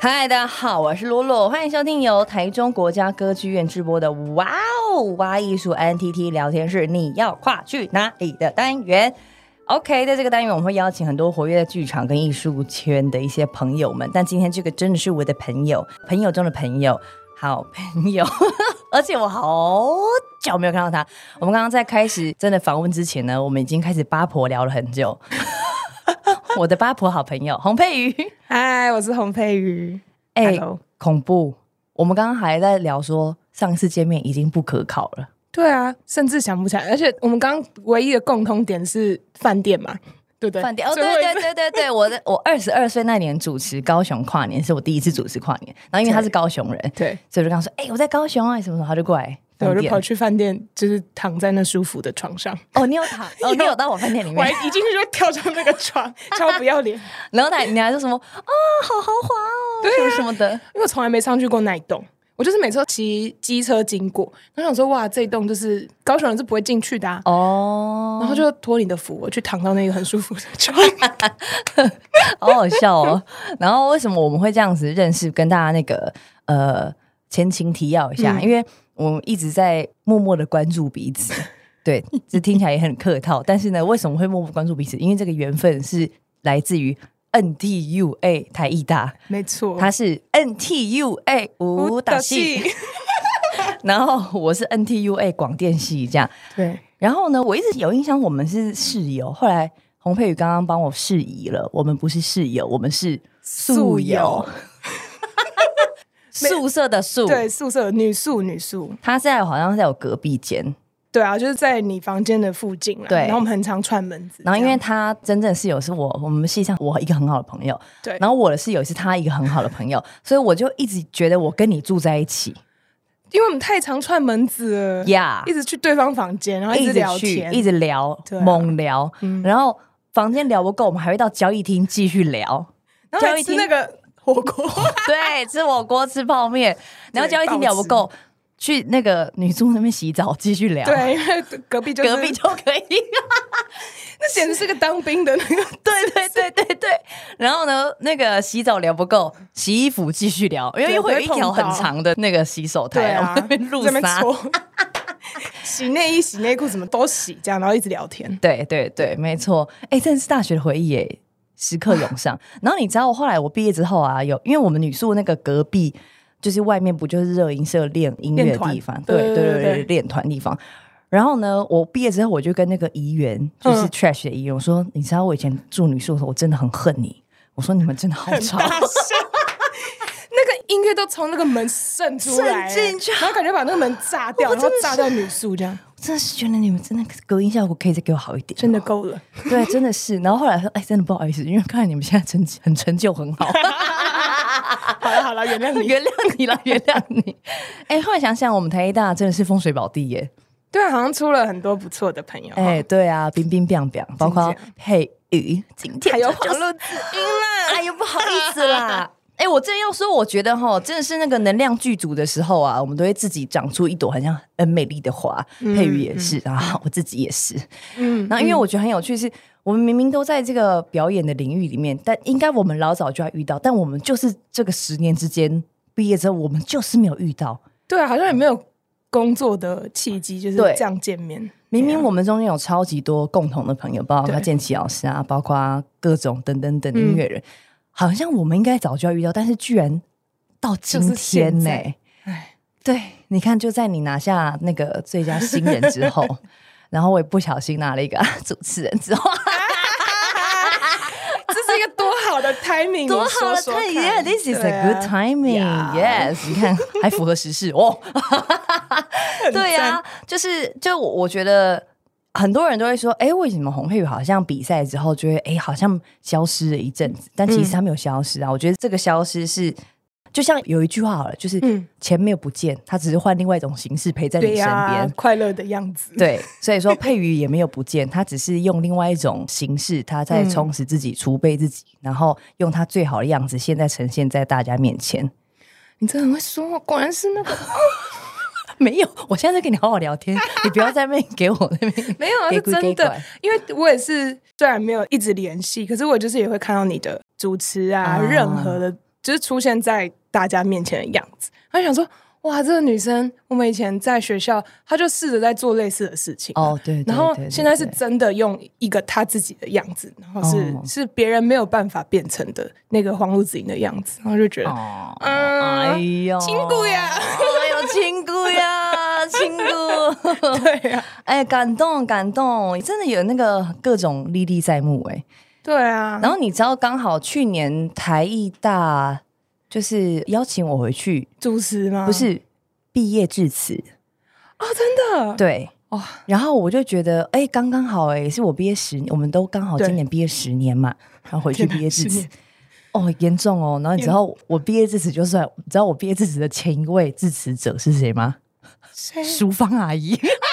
嗨，大家好，我是洛洛，欢迎收听由台中国家歌剧院直播的《哇哦哇艺术 NTT 聊天室》，你要跨去哪里的单元？OK，在这个单元我们会邀请很多活跃在剧场跟艺术圈的一些朋友们，但今天这个真的是我的朋友，朋友中的朋友，好朋友，而且我好久没有看到他。我们刚刚在开始真的访问之前呢，我们已经开始八婆聊了很久。我的八婆好朋友 洪佩瑜，嗨，我是洪佩瑜。哎、欸，恐怖！我们刚刚还在聊说，上一次见面已经不可考了。对啊，甚至想不起来。而且我们刚刚唯一的共通点是饭店嘛，对不对？饭店哦，对对对对对，我的我二十二岁那年主持高雄跨年，是我第一次主持跨年。然后因为他是高雄人，对，所以我就跟他说：“哎、欸，我在高雄啊，什么什么。”他就过来。对，我就跑去饭店，就是躺在那舒服的床上。哦，你有躺？哦，你有到我饭店里面？我一进去就跳上那个床，超不要脸。然后奶，你还说什么？啊，好豪华哦，对、啊，什么的。因为我从来没上去过那一栋，我就是每次骑机车经过，然后想说哇，这一栋就是高雄人是不会进去的、啊、哦。然后就托你的福，我去躺到那个很舒服的床，好好笑哦。然后为什么我们会这样子认识？跟大家那个呃前情提要一下，嗯、因为。我们一直在默默的关注彼此，对，这听起来也很客套。但是呢，为什么会默默关注彼此？因为这个缘分是来自于 NTUA 台艺大，没错，他是 NTUA 舞蹈系，然后我是 NTUA 广电系，这样对。然后呢，我一直有印象，我们是室友。后来洪佩宇刚刚帮我释疑了，我们不是室友，我们是宿友。宿舍的宿，对，宿舍女宿女宿，她现在好像是在我隔壁间，对啊，就是在你房间的附近了。对，然后我们很常串门子。然后因为她真正室友是我，我们系上我一个很好的朋友，对。然后我的室友是她一个很好的朋友，所以我就一直觉得我跟你住在一起，因为我们太常串门子了呀，yeah, 一直去对方房间，然后一直聊天，一直聊，啊、猛聊、嗯。然后房间聊不够，我们还会到交易厅继续聊，交易厅那个。火锅 对，吃火锅吃泡面，然后交谊厅聊不够，去那个女宿那边洗澡继续聊。对，因为隔壁就隔壁就可以，那简直是个当兵的那个。对对对对对。然后呢，那个洗澡聊不够，洗衣服继续聊，因为会有一条很长的那个洗手台，那边路撒，洗内衣、洗内裤什么都洗，这样然后一直聊天。对对对，没错。哎，这是大学的回忆耶。时刻涌上，然后你知道，我后来我毕业之后啊，有因为我们女宿那个隔壁就是外面不就是热音社练音乐的地方，对对对对，练团地方。然后呢，我毕业之后我就跟那个怡园，就是 trash 的怡园，我说，你知道我以前住女宿的时候，我真的很恨你。我说你们真的好吵，那个音乐都从那个门渗出来，渗进去，然后感觉把那个门炸掉，然后炸掉女宿这样。真的是觉得你们真的隔音效果可以再给我好一点，真的够了。对，真的是。然后后来说，哎，真的不好意思，因为看来你们现在成绩很成就很好。好了好了，原谅你，原谅你了，原谅你。哎，后来想想，我们台艺大真的是风水宝地耶。对啊，好像出了很多不错的朋友。哎，对啊，冰冰冰冰，包括佩瑜，今天还有黄露子英啦。哎呦，不好意思啦。哎、欸，我真要说，我觉得哈，真的是那个能量具足的时候啊，我们都会自己长出一朵很像很美丽的花。嗯、佩瑜也是，然后我自己也是。嗯，那因为我觉得很有趣是，是我们明明都在这个表演的领域里面，但应该我们老早就要遇到，但我们就是这个十年之间毕业之后，我们就是没有遇到。对啊，好像也没有工作的契机，就是这样见面。明明我们中间有超级多共同的朋友，包括建奇老师啊，包括各种等等等音乐人。嗯好像我们应该早就要遇到，但是居然到今天呢、欸？哎，对，你看，就在你拿下那个最佳新人之后，然后我也不小心拿了一个主持人之后，这是一个多好的 timing，多好的 timing，Yeah，this is a good timing，Yes，、yeah. 你看还符合时事哦。对呀、啊，就是就我觉得。很多人都会说：“哎，为什么洪佩瑜好像比赛之后就会哎，好像消失了一阵子？但其实他没有消失啊。嗯、我觉得这个消失是，就像有一句话好了，就是钱没有不见，他只是换另外一种形式陪在你身边，啊、快乐的样子。对，所以说佩瑜也没有不见，他只是用另外一种形式，他在充实自己、储备自己，然后用他最好的样子，现在呈现在大家面前。你真的很会说话，果然是那个。” 没有，我现在在跟你好好聊天，你不要在那边给我那边 没有啊，是真的，因为我也是虽然没有一直联系，可是我就是也会看到你的主持啊，啊任何的就是出现在大家面前的样子。他想说。哇，这个女生，我们以前在学校，她就试着在做类似的事情。哦，对，然后现在是真的用一个她自己的样子，然后是、哦、是别人没有办法变成的那个黄路子莹的样子，然后就觉得，哦、嗯，哎呦，亲姑呀，亲姑呀，亲姑，对呀、啊，哎，感动感动，真的有那个各种历历在目，哎，对啊。然后你知道，刚好去年台艺大。就是邀请我回去。主持吗？不是毕业致辞。哦，真的？对。哦。然后我就觉得，哎、欸，刚刚好、欸，哎，是我毕业十年，我们都刚好今年毕业十年嘛，然后回去毕业致辞，哦，严重哦。然后你知道我毕业致辞就算，你知道我毕业致辞的前一位致辞者是谁吗？谁？淑芳阿姨 啊！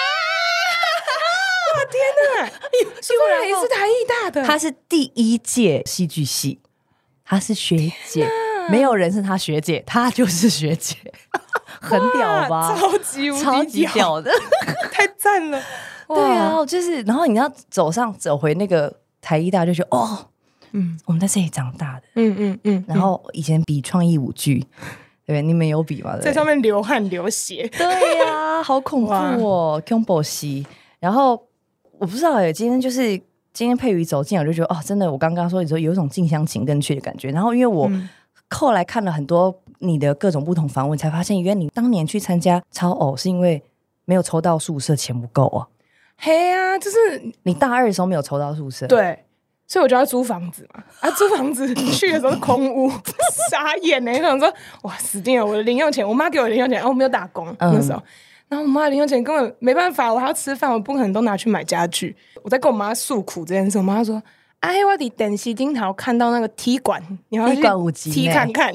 我天哪，淑芳阿姨是台艺大的，她是第一届戏剧系，她是学姐。没有人是她学姐，她就是学姐，很屌吧？超级无敌超级屌的，太赞了！对啊，就是，然后你要走上走回那个台艺大，就觉得哦，嗯，我们在这里长大的，嗯嗯嗯。然后以前比创意舞剧，对，你们有比吗？在上面流汗流血，对呀，好恐怖哦，combo 戏。然后我不知道哎，今天就是今天佩瑜走进来，我就觉得哦，真的，我刚刚说你说有一种近乡情更怯的感觉。然后因为我。后来看了很多你的各种不同访问，才发现原来你当年去参加超偶是因为没有抽到宿舍钱不够啊。嘿啊，就是你大二的时候没有抽到宿舍，对，所以我就要租房子嘛。啊，租房子 去的时候是空屋，傻眼呢。可能说哇死定了，我的零用钱，我妈给我的零用钱，啊，我没有打工、嗯、那时候，然后我妈的零用钱根本没办法，我还要吃饭，我不可能都拿去买家具。我在跟我妈诉苦这件事，我妈说。哎，我的等西丁桃看到那个踢馆，你要去踢看看。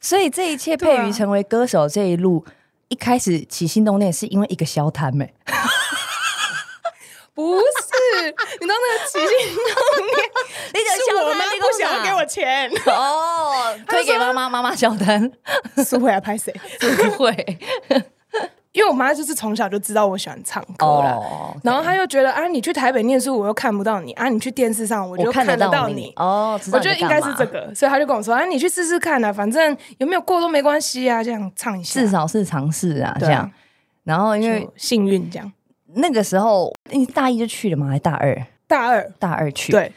所以这一切配于成为歌手这一路，啊、一开始起心动念是因为一个小摊妹。不是，你知道那个起心动念，你是我妈不想要给我钱哦，推给妈妈，妈妈小摊，是会来拍谁？不会。因为我妈就是从小就知道我喜欢唱歌了，oh. 然后她又觉得啊，你去台北念书，我又看不到你啊，你去电视上我就看得到你哦。我觉得应该是这个，所以她就跟我说啊，你去试试看啊，反正有没有过都没关系啊，这样唱一下，至少是尝试啊，这样。然后因为幸运这样，那个时候你大一就去了吗？还是大二？大二，大二去。对。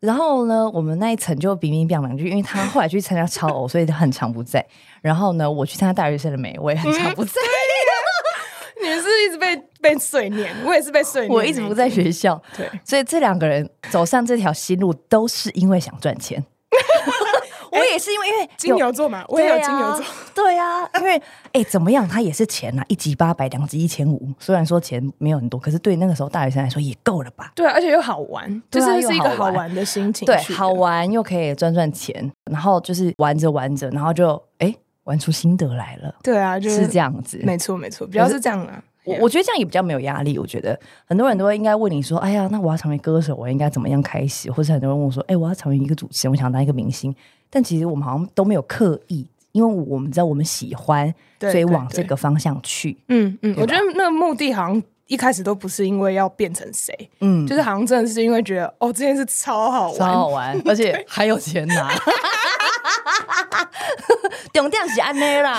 然后呢，我们那一层就冰冰冰两句，因为他后来去参加超偶，所以他很常不在。然后呢，我去参加大学生的美，我也很常不在。你是一直被被碎念，我也是被碎念。我一直不在学校，对，所以这两个人走上这条新路，都是因为想赚钱。我也是因为因为金牛座嘛，我也有金牛座，对啊，因为哎，怎么样，他也是钱呐，一集八百，两集一千五。虽然说钱没有很多，可是对那个时候大学生来说也够了吧？对，而且又好玩，就是是一个好玩的心情，对，好玩又可以赚赚钱，然后就是玩着玩着，然后就哎。玩出心得来了，对啊，就是这样子，没错没错，比较是这样啊。我我觉得这样也比较没有压力。我觉得很多人都会应该问你说：“哎呀，那我要成为歌手，我应该怎么样开始？”或者很多人问我说：“哎，我要成为一个主持人，我想当一个明星。”但其实我们好像都没有刻意，因为我们知道我们喜欢，所以往这个方向去。嗯嗯，我觉得那个目的好像一开始都不是因为要变成谁，嗯，就是好像真的是因为觉得哦，这件事超好玩，超好玩，而且 还有钱拿。重点是安内啦，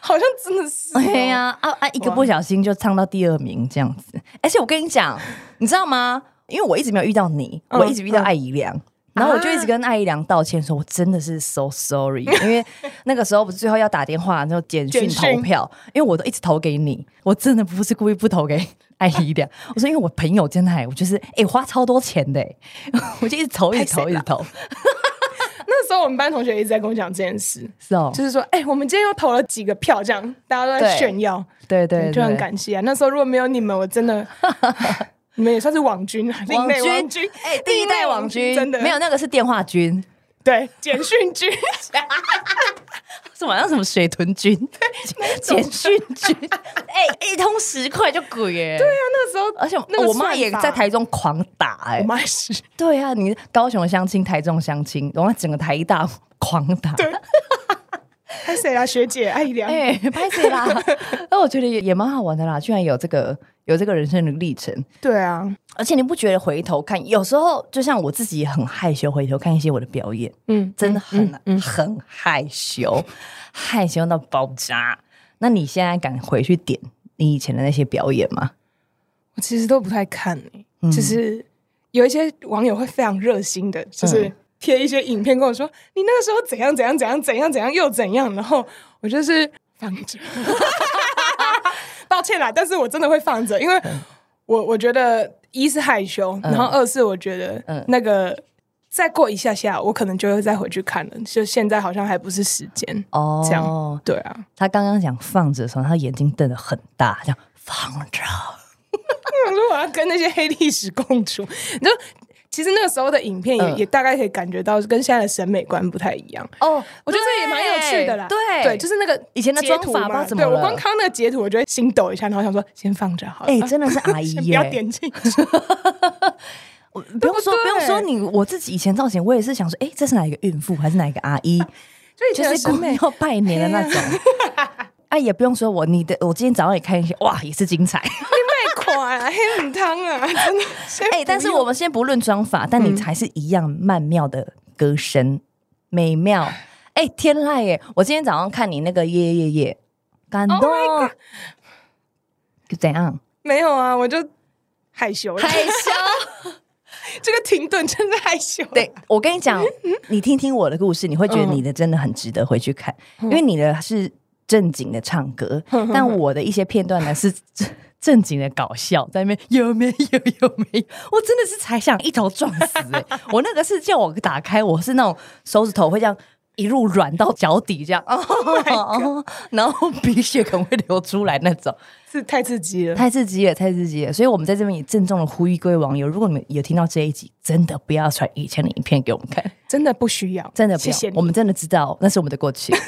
好像真的是。哎呀，啊啊，一个不小心就唱到第二名这样子。而且我跟你讲，你知道吗？因为我一直没有遇到你，我一直遇到艾怡良，然后我就一直跟艾怡良道歉说，我真的是 so sorry。因为那个时候不是最后要打电话，然后简讯投票，因为我都一直投给你，我真的不是故意不投给艾怡良。我说因为我朋友真的，我就是哎花超多钱的，我就一直投，一直投，一直投。那时候我们班同学一直在跟我讲这件事，是哦，就是说，哎、欸，我们今天又投了几个票，这样大家都在炫耀，对对，就很感谢啊。那时候如果没有你们，我真的，你们也算是网军啊，网军，哎、欸，第一代网 军，真的没有那个是电话军。对，简讯军，什么？像什么水豚军？简讯军，哎、欸，一通十块就鬼耶！对啊，那时候，而且我妈也在台中狂打哎，我妈也是。对啊，你高雄相亲，台中相亲，然后整个台大狂打，对，还谁啦，学姐艾怡良？哎，拍谁啦？那我觉得也也蛮好玩的啦，居然有这个有这个人生的历程。对啊，而且你不觉得回头看，有时候就像我自己也很害羞，回头看一些我的表演，嗯，真的很、嗯嗯、很害羞，害羞到爆炸。那你现在敢回去点你以前的那些表演吗？我其实都不太看、欸嗯、就是有一些网友会非常热心的，就是贴一些影片跟我说，嗯、你那个时候怎样怎样怎样怎样怎样又怎样，然后我就是放着，抱歉啦，但是我真的会放着，因为我我觉得一是害羞，然后二是我觉得那个再过一下下，我可能就会再回去看了，就现在好像还不是时间哦，这样。对啊。他刚刚讲放着的时候，他眼睛瞪得很大，这样放着。我说我要跟那些黑历史共处，你说其实那个时候的影片也、嗯、也大概可以感觉到跟现在的审美观不太一样哦。我觉得这也蛮有趣的啦，对对，就是那个以前的妆法嘛，怎么对我光看那个截图，我觉得心抖一下，然后想说先放着好了。哎、欸，真的是阿姨耶，不要点进去。不用说，不用说你，我自己以前造型，我也是想说，哎、欸，这是哪一个孕妇，还是哪一个阿姨？所以就是过年要拜年的那种。哎、啊，也不用说我，你的我今天早上也看一些，哇，也是精彩。哇，黑很汤啊，真的。哎、欸，但是我们先不论妆法，但你还是一样曼妙的歌声，嗯、美妙。哎、欸，天籁耶！我今天早上看你那个耶耶耶，感动。Oh、怎样？没有啊，我就害羞了，害羞。这个停顿真的害羞。对，我跟你讲，你听听我的故事，你会觉得你的真的很值得回去看，嗯、因为你的是正经的唱歌，嗯、但我的一些片段呢是。正经的搞笑在那边有没有有没有？我真的是才想一头撞死哎、欸！我那个是叫我打开，我是那种手指头会这样一路软到脚底这样，哦，然后鼻血可能会流出来那种，是太刺激了，太刺激了，太刺激了！所以我们在这边也郑重的呼吁各位网友，如果你们有听到这一集，真的不要传以前的影片给我们看，真的不需要，真的不要，谢谢我们真的知道那是我们的过去。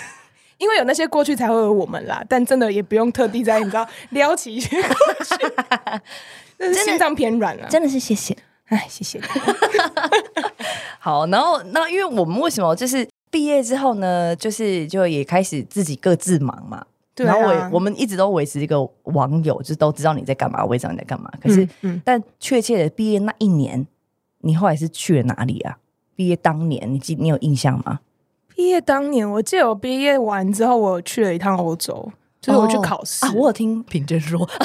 因为有那些过去，才会有我们啦。但真的也不用特地在你知道撩起一些过去，真的心脏偏软了。真的是谢谢，哎，谢谢。好，然后那因为我们为什么就是毕业之后呢，就是就也开始自己各自忙嘛。对、啊。然后我我们一直都维持一个网友，就是都知道你在干嘛，我也知道你在干嘛。可是，嗯嗯、但确切的毕业那一年，你后来是去了哪里啊？毕业当年，你记你有印象吗？毕业当年，我记得我毕业完之后，我去了一趟欧洲，就是我去考试、哦、啊。我有听品珍说，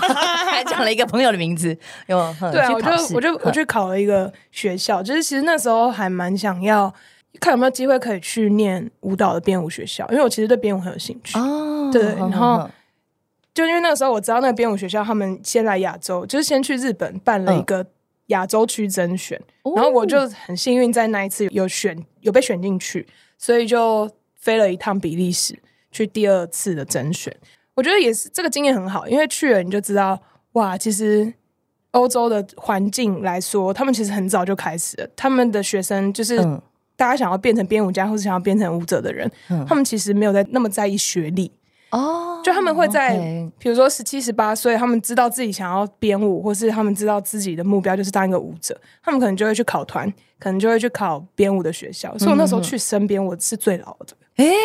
还讲了一个朋友的名字。有对啊，我就我就我去考了一个学校，就是其实那时候还蛮想要看有没有机会可以去念舞蹈的编舞学校，因为我其实对编舞很有兴趣哦。对，然后就因为那个时候我知道那个编舞学校，他们先来亚洲，就是先去日本办了一个亚洲区甄选，嗯、然后我就很幸运在那一次有选有被选进去。所以就飞了一趟比利时去第二次的甄选，我觉得也是这个经验很好，因为去了你就知道，哇，其实欧洲的环境来说，他们其实很早就开始了，他们的学生就是大家想要变成编舞家或是想要变成舞者的人，嗯、他们其实没有在那么在意学历哦，就他们会在比如说十七十八岁，他们知道自己想要编舞，或是他们知道自己的目标就是当一个舞者，他们可能就会去考团。可能就会去考编舞的学校，所以我那时候去身边，我是最老的。哎、欸，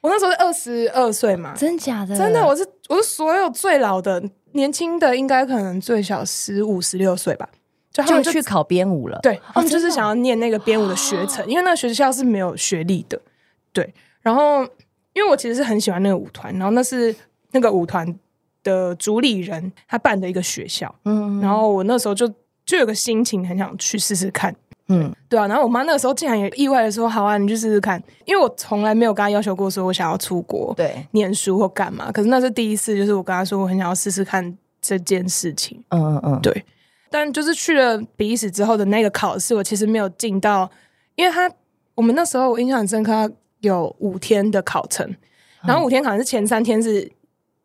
我那时候是二十二岁嘛，真假的？真的，我是我是所有最老的，年轻的应该可能最小十五十六岁吧。就他们就，就去考编舞了，对，他们就是想要念那个编舞的学程，哦、因为那个学校是没有学历的。对，然后因为我其实是很喜欢那个舞团，然后那是那个舞团的主理人他办的一个学校，嗯，然后我那时候就就有个心情很想去试试看。嗯，对啊，然后我妈那个时候竟然也意外的说：“好啊，你去试试看。”因为我从来没有跟她要求过说我想要出国对念书或干嘛，可是那是第一次，就是我跟她说我很想要试试看这件事情。嗯嗯嗯，对。但就是去了比利时之后的那个考试，我其实没有进到，因为他我们那时候我印象很深刻，有五天的考程，然后五天考程是前三天是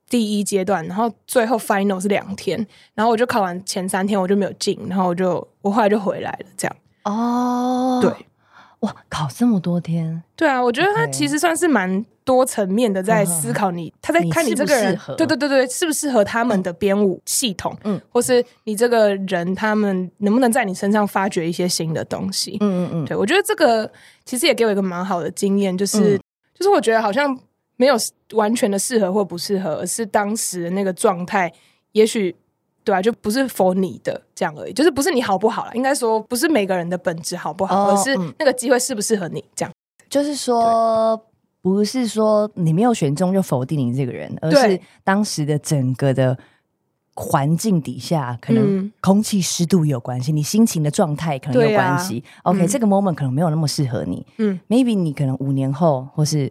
第一阶段，然后最后 final 是两天，然后我就考完前三天我就没有进，然后我就我后来就回来了，这样。哦，对，哇，考这么多天，对啊，我觉得他其实算是蛮多层面的，在思考你，他在看你这个人，对对对对，适不适合他们的编舞系统，嗯，或是你这个人，他们能不能在你身上发掘一些新的东西，嗯嗯嗯，对我觉得这个其实也给我一个蛮好的经验，就是就是我觉得好像没有完全的适合或不适合，而是当时的那个状态，也许对啊，就不是 for 你的这样而已，就是不是你好不好啦，应该说不是每个人的本质好不好，哦、而是那个机会适不适合你这样。就是说，不是说你没有选中就否定你这个人，而是当时的整个的。环境底下，可能空气湿度有关系，嗯、你心情的状态可能有关系。啊、OK，、嗯、这个 moment 可能没有那么适合你。嗯，maybe 你可能五年后，或是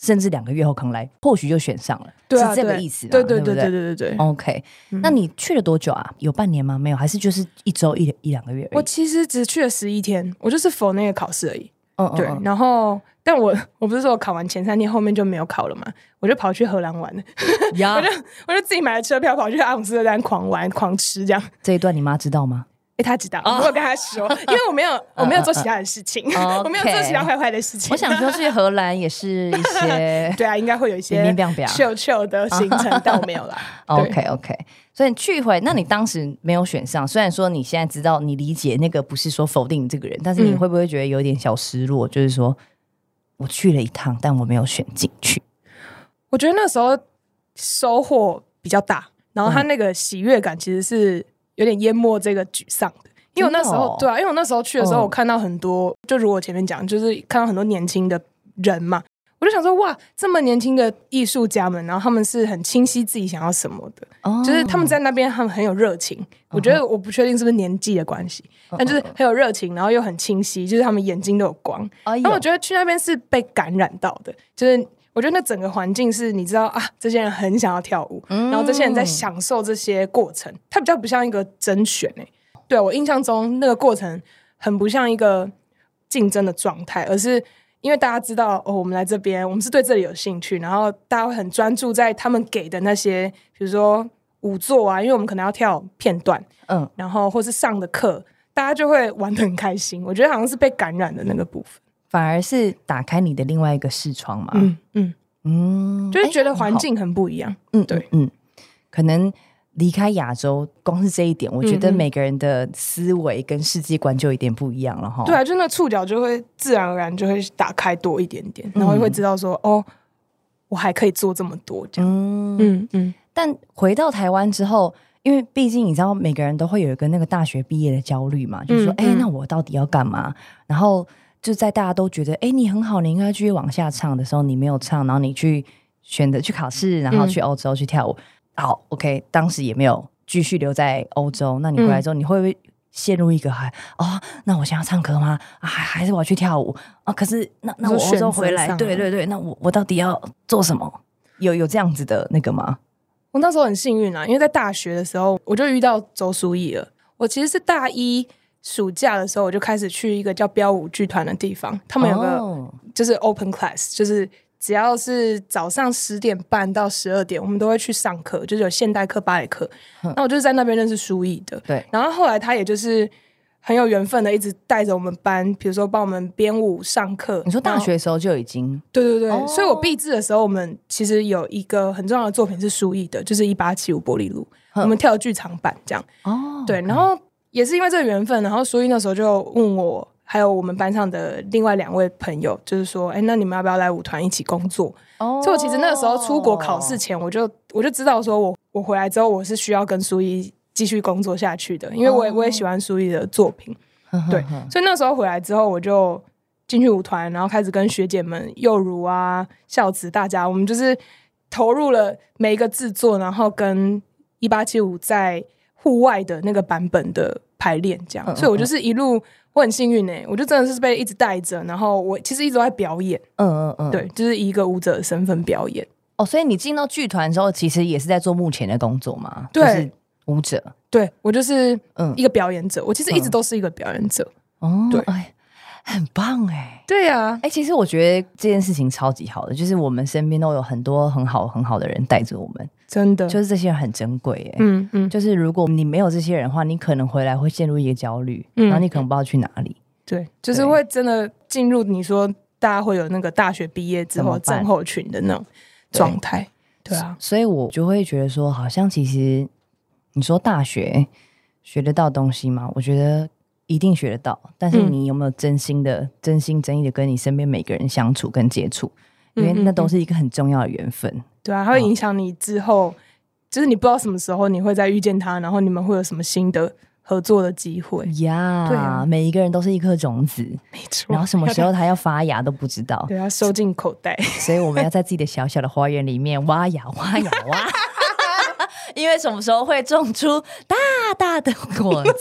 甚至两个月后，可能来，或许就选上了。对啊、是这个意思。对对对对对对对。OK，、嗯、那你去了多久啊？有半年吗？没有，还是就是一周一一两个月？我其实只去了十一天，我就是 for 那个考试而已。嗯嗯，对，然后。但我我不是说我考完前三天后面就没有考了嘛，我就跑去荷兰玩了，呀 我就我就自己买了车票跑去阿姆斯特丹狂玩狂吃这样。这一段你妈知道吗？哎、他，知道，我有跟他说，因为我没有我没有做其他的事情，我没有做其他坏坏的事情。我想说去荷兰也是一些 对啊，应该会有一些秀秀的行程，但我没有啦。OK OK，所以你去一回，那你当时没有选上，虽然说你现在知道你理解那个不是说否定这个人，但是你会不会觉得有点小失落？嗯、就是说。我去了一趟，但我没有选进去。我觉得那时候收获比较大，然后他那个喜悦感其实是有点淹没这个沮丧的。因为我那时候，对啊，因为我那时候去的时候，我看到很多，就如我前面讲，就是看到很多年轻的人嘛。我就想说，哇，这么年轻的艺术家们，然后他们是很清晰自己想要什么的，oh. 就是他们在那边，他们很有热情。Uh. 我觉得我不确定是不是年纪的关系，uh. 但就是很有热情，然后又很清晰，就是他们眼睛都有光。那、uh huh. 我觉得去那边是被感染到的，就是我觉得那整个环境是你知道啊，这些人很想要跳舞，uh. 然后这些人在享受这些过程，它比较不像一个甄选诶、欸。对我印象中那个过程很不像一个竞争的状态，而是。因为大家知道哦，我们来这边，我们是对这里有兴趣，然后大家会很专注在他们给的那些，比如说舞作啊，因为我们可能要跳片段，嗯，然后或是上的课，大家就会玩的很开心。我觉得好像是被感染的那个部分，反而是打开你的另外一个视窗嘛，嗯嗯嗯，就是觉得环境很不一样，嗯，对，嗯，可能。离开亚洲，光是这一点，我觉得每个人的思维跟世界观就有一点不一样了哈。对啊，就那触角就会自然而然就会打开多一点点，然后会知道说，嗯、哦，我还可以做这么多这样。嗯嗯嗯。但回到台湾之后，因为毕竟你知道，每个人都会有一个那个大学毕业的焦虑嘛，就是说，哎、嗯嗯欸，那我到底要干嘛？然后就在大家都觉得，哎、欸，你很好，你应该继续往下唱的时候，你没有唱，然后你去选择去考试，然后去欧洲去跳舞。嗯好，OK，当时也没有继续留在欧洲。那你回来之后，你会不会陷入一个还哦？那我想要唱歌吗？啊，还还是我要去跳舞啊？可是那那我欧洲回来，对对对，那我我到底要做什么？有有这样子的那个吗？我那时候很幸运啊，因为在大学的时候我就遇到周书毅了。我其实是大一暑假的时候，我就开始去一个叫标舞剧团的地方，他们有个就是 open class，就是。只要是早上十点半到十二点，我们都会去上课，就是有现代课、芭蕾课。那、嗯、我就是在那边认识书艺的。对，然后后来他也就是很有缘分的，一直带着我们班，比如说帮我们编舞、上课。你说大学的时候就已经？对对对，哦、所以我毕制的时候，我们其实有一个很重要的作品是书艺的，就是一八七五玻璃路，嗯、我们跳剧场版这样。哦，对，然后也是因为这个缘分，然后所以那时候就问我。还有我们班上的另外两位朋友，就是说，哎，那你们要不要来舞团一起工作？哦，所以我其实那个时候出国考试前，我就我就知道，说我我回来之后，我是需要跟书一继续工作下去的，因为我也我也喜欢书一的作品，哦、对，所以那时候回来之后，我就进去舞团，然后开始跟学姐们幼如啊、孝子大家，我们就是投入了每一个制作，然后跟一八七五在户外的那个版本的排练，这样，嗯、所以我就是一路。我很幸运哎、欸，我就真的是被一直带着，然后我其实一直都在表演，嗯嗯嗯，对，就是以一个舞者的身份表演。哦，所以你进到剧团之后，其实也是在做幕前的工作吗？对，就是舞者。对，我就是嗯一个表演者，嗯、我其实一直都是一个表演者。哦，对。哎很棒哎，对呀，哎，其实我觉得这件事情超级好的，就是我们身边都有很多很好很好的人带着我们，真的，就是这些人很珍贵哎，嗯嗯，就是如果你没有这些人的话，你可能回来会陷入一个焦虑，然后你可能不知道去哪里，对，就是会真的进入你说大家会有那个大学毕业之后症候群的那种状态，对啊，所以我就会觉得说，好像其实你说大学学得到东西吗？我觉得。一定学得到，但是你有没有真心的、嗯、真心真意的跟你身边每个人相处跟接触？因为那都是一个很重要的缘分。嗯、对啊，它会影响你之后，哦、就是你不知道什么时候你会再遇见他，然后你们会有什么新的合作的机会呀对啊，每一个人都是一颗种子，没错。然后什么时候它要发芽都不知道，对，要收进口袋。所以我们要在自己的小小的花园里面挖呀挖呀挖，因为什么时候会种出大大的果子？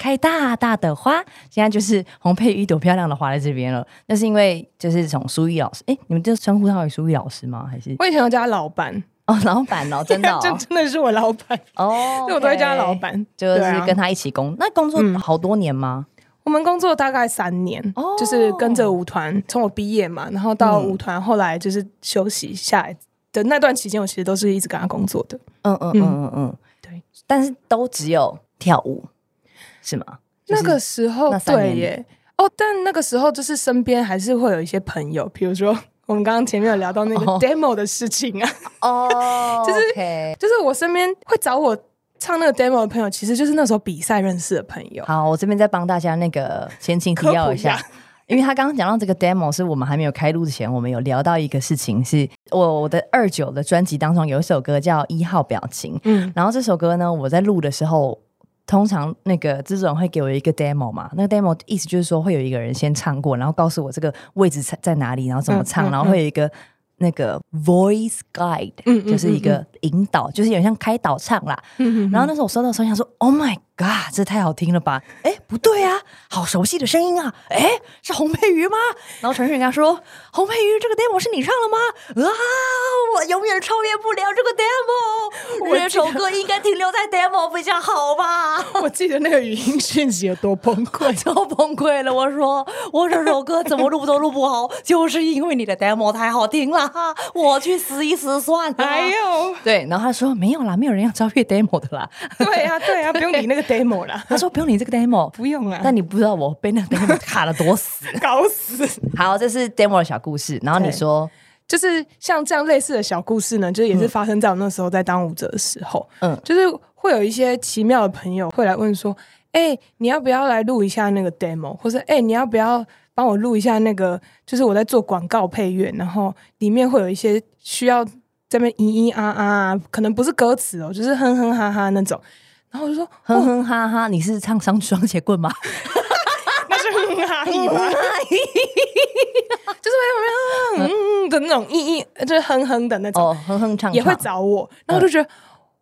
开大大的花，现在就是洪佩瑜一朵漂亮的花在这边了。那是因为就是从苏玉老师，哎，你们就称呼他为苏玉老师吗？还是？我以前要叫他老板。哦，老板哦，真的、哦，这真的是我老板。哦，所以我都会叫他老板，就是跟他一起工。啊、那工作好多年吗、嗯？我们工作大概三年，哦、就是跟着舞团，从我毕业嘛，然后到舞团，后来就是休息下来的那段期间，我其实都是一直跟他工作的。嗯嗯嗯嗯。嗯，对，但是都只有跳舞。是吗？那个时候对耶，哦，但那个时候就是身边还是会有一些朋友，比如说我们刚刚前面有聊到那个 demo 的事情啊，哦，就是就是我身边会找我唱那个 demo 的朋友，其实就是那时候比赛认识的朋友。好，我这边再帮大家那个前情提要一下，因为他刚刚讲到这个 demo 是我们还没有开录之前，我们有聊到一个事情，是我我的二九的专辑当中有一首歌叫一号表情，嗯，然后这首歌呢，我在录的时候。通常那个制作人会给我一个 demo 嘛，那个 demo 意思就是说会有一个人先唱过，然后告诉我这个位置在在哪里，然后怎么唱，嗯嗯嗯、然后会有一个那个 voice guide，就是一个引导，就是有点像开导唱啦。然后那时候我收到的时候想说，Oh my God，这太好听了吧？哎，不对啊，好熟悉的声音啊！哎，是洪佩瑜吗？然后传讯人家说，洪佩瑜，这个 demo 是你唱了吗？啊！我永远超越不了这个 demo，我这首歌应该停留在 demo 比较好吧？我记得那个语音讯息有多崩溃，超崩溃了。我说我这首歌怎么录都录不好，就是因为你的 demo 太好听了。我去死一死算了。还有对，然后他说没有啦，没有人要超越 demo 的啦。对呀、啊，对呀、啊，不用理那个 demo 啦。他说不用你这个 demo，不用啊。但你不知道我被那个 demo 卡了多死，搞死。好，这是 demo 的小故事。然后你说。就是像这样类似的小故事呢，就是也是发生在我那时候在当舞者的时候，嗯，就是会有一些奇妙的朋友会来问说，哎、欸，你要不要来录一下那个 demo，或者哎、欸，你要不要帮我录一下那个，就是我在做广告配乐，然后里面会有一些需要在那边咿咿啊啊，可能不是歌词哦，就是哼哼哈哈那种，然后我就说哼哼哈哈，你是唱双双截棍吗？那是哼哼哈哈。就是会嗯嗯的那种咿咿，就是哼哼的那种，哦、哼哼唱唱也会找我，然后我就觉得、嗯、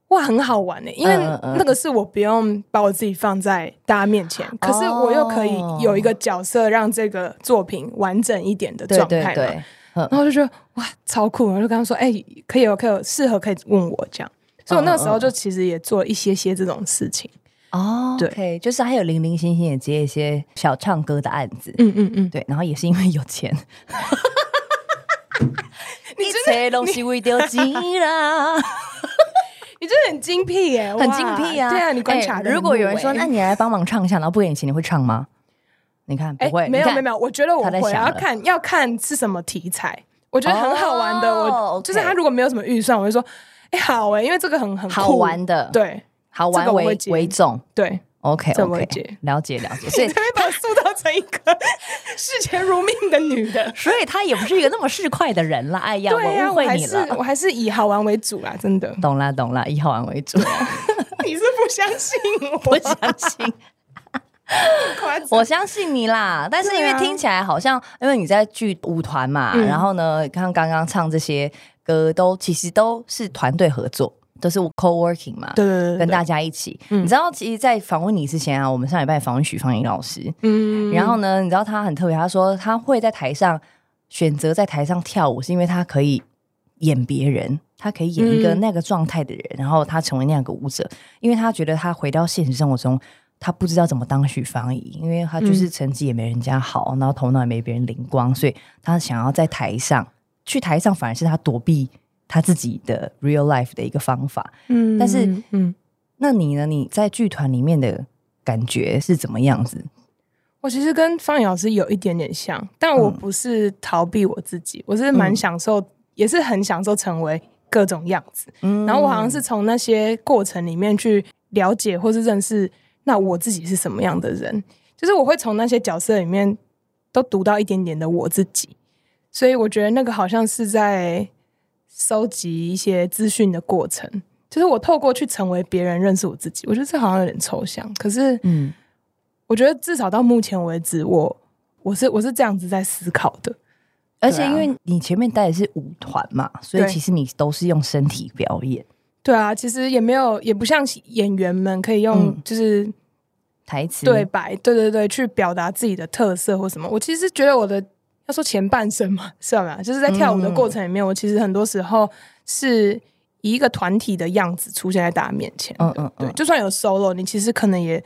哇很好玩呢，因为那个是我不用把我自己放在大家面前，嗯、可是我又可以有一个角色，让这个作品完整一点的状态嘛。对对对嗯、然后我就觉得哇超酷，我就跟他说哎、欸、可以有可以有适合可以问我这样，所以我那个时候就其实也做一些些这种事情。哦，对，okay, 就是还有零零星星也接一些小唱歌的案子，嗯嗯嗯，对，然后也是因为有钱，你真的东西会丢金啦，你真的很精辟耶，很精辟啊，对啊，你观察、欸。如果有人说，那你来帮忙唱一下，然后不给你钱，你会唱吗？你看不会，没有没有没有，我觉得我会，要看要看是什么题材，我觉得很好玩的，我就是他如果没有什么预算，我就说，哎，好哎，因为这个很很好玩的，对。好玩为为重，对，OK OK，了解了解，所以才会把她塑造成一个 视钱如命的女的，所以她也不是一个那么市侩的人啦。哎呀，我误会你了，我还是以好玩为主啦，真的。懂了懂了，以好玩为主。你是不相信我？不相信？我相信你啦，但是因为听起来好像，因为你在剧舞团嘛，然后呢，看刚刚唱这些歌，都其实都是团队合作。都是 co-working 嘛，对，对，对，对，跟大家一起。嗯、你知道，其实，在访问你之前啊，我们上礼拜访问许芳宜老师，嗯，然后呢，你知道他很特别，他说他会在台上选择在台上跳舞，是因为他可以演别人，他可以演一个那个状态的人，嗯、然后他成为那样个舞者，因为他觉得他回到现实生活中，他不知道怎么当许芳宜，因为他就是成绩也没人家好，然后头脑也没别人灵光，所以他想要在台上，去台上反而是他躲避。他自己的 real life 的一个方法，嗯，但是，嗯，那你呢？你在剧团里面的感觉是怎么样子？我其实跟芳宜老师有一点点像，但我不是逃避我自己，嗯、我是蛮享受，也是很享受成为各种样子。嗯，然后我好像是从那些过程里面去了解或是认识，那我自己是什么样的人，就是我会从那些角色里面都读到一点点的我自己。所以我觉得那个好像是在收集一些资讯的过程，就是我透过去成为别人认识我自己。我觉得这好像有点抽象，可是嗯，我觉得至少到目前为止，我我是我是这样子在思考的。而且因为你前面带的是舞团嘛，所以其实你都是用身体表演。对啊，其实也没有，也不像演员们可以用就是台词对白，对对对，去表达自己的特色或什么。我其实觉得我的要说前半生嘛，是吧？就是在跳舞的过程里面，我其实很多时候是以一个团体的样子出现在大家面前。嗯嗯，对，就算有 solo，你其实可能也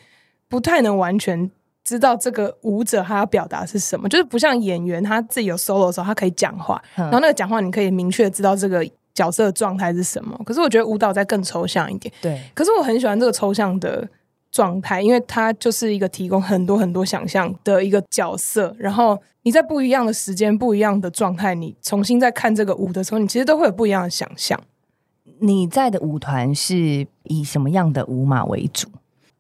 不太能完全。知道这个舞者他要表达是什么，就是不像演员他自己有 solo 的时候，他可以讲话，嗯、然后那个讲话你可以明确知道这个角色的状态是什么。可是我觉得舞蹈在更抽象一点，对。可是我很喜欢这个抽象的状态，因为它就是一个提供很多很多想象的一个角色。然后你在不一样的时间、不一样的状态，你重新再看这个舞的时候，你其实都会有不一样的想象。你在的舞团是以什么样的舞码为主？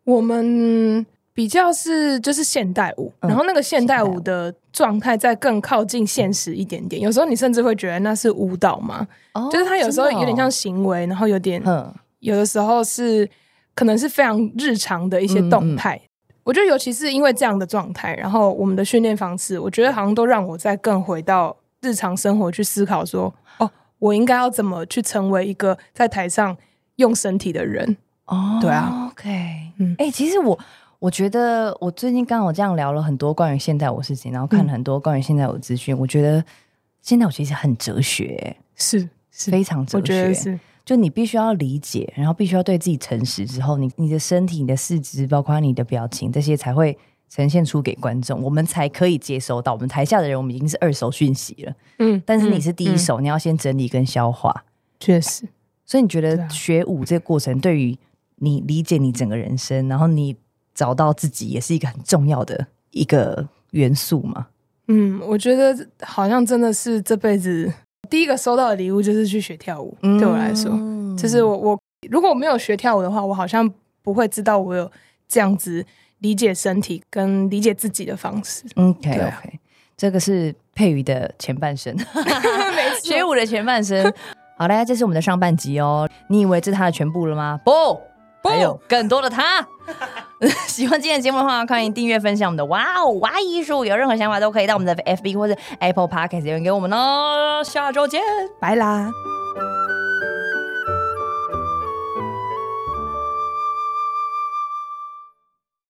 我们。比较是就是现代舞，嗯、然后那个现代舞的状态再更靠近现实一点点。有时候你甚至会觉得那是舞蹈嘛？哦、就是它有时候有点像行为，哦、然后有点，嗯、有的时候是可能是非常日常的一些动态。嗯嗯，我觉得尤其是因为这样的状态，然后我们的训练方式，我觉得好像都让我在更回到日常生活去思考说，哦，我应该要怎么去成为一个在台上用身体的人？哦，对啊，OK，嗯，哎、欸，其实我。我觉得我最近刚好这样聊了很多关于现在我事情，然后看了很多关于现在我的资讯。嗯、我觉得现在我其实很哲学，是，是非常哲学。我觉得是，就你必须要理解，然后必须要对自己诚实之后，你你的身体、你的四肢，包括你的表情，这些才会呈现出给观众，我们才可以接收到。我们台下的人，我们已经是二手讯息了，嗯，但是你是第一手，嗯、你要先整理跟消化。确实，所以你觉得学舞这个过程，对于你理解你整个人生，然后你。找到自己也是一个很重要的一个元素吗。嗯，我觉得好像真的是这辈子第一个收到的礼物就是去学跳舞。嗯、对我来说，就是我我如果我没有学跳舞的话，我好像不会知道我有这样子理解身体跟理解自己的方式。OK OK，这个是佩瑜的前半生，学舞的前半生。好嘞，这是我们的上半集哦。你以为这是他的全部了吗？不。还有更多的他，喜欢今天的节目的话，欢迎订阅分享我们的哇哦哇艺术，有任何想法都可以到我们的 FB 或者 Apple Podcast 留言给我们哦。下周见，拜啦。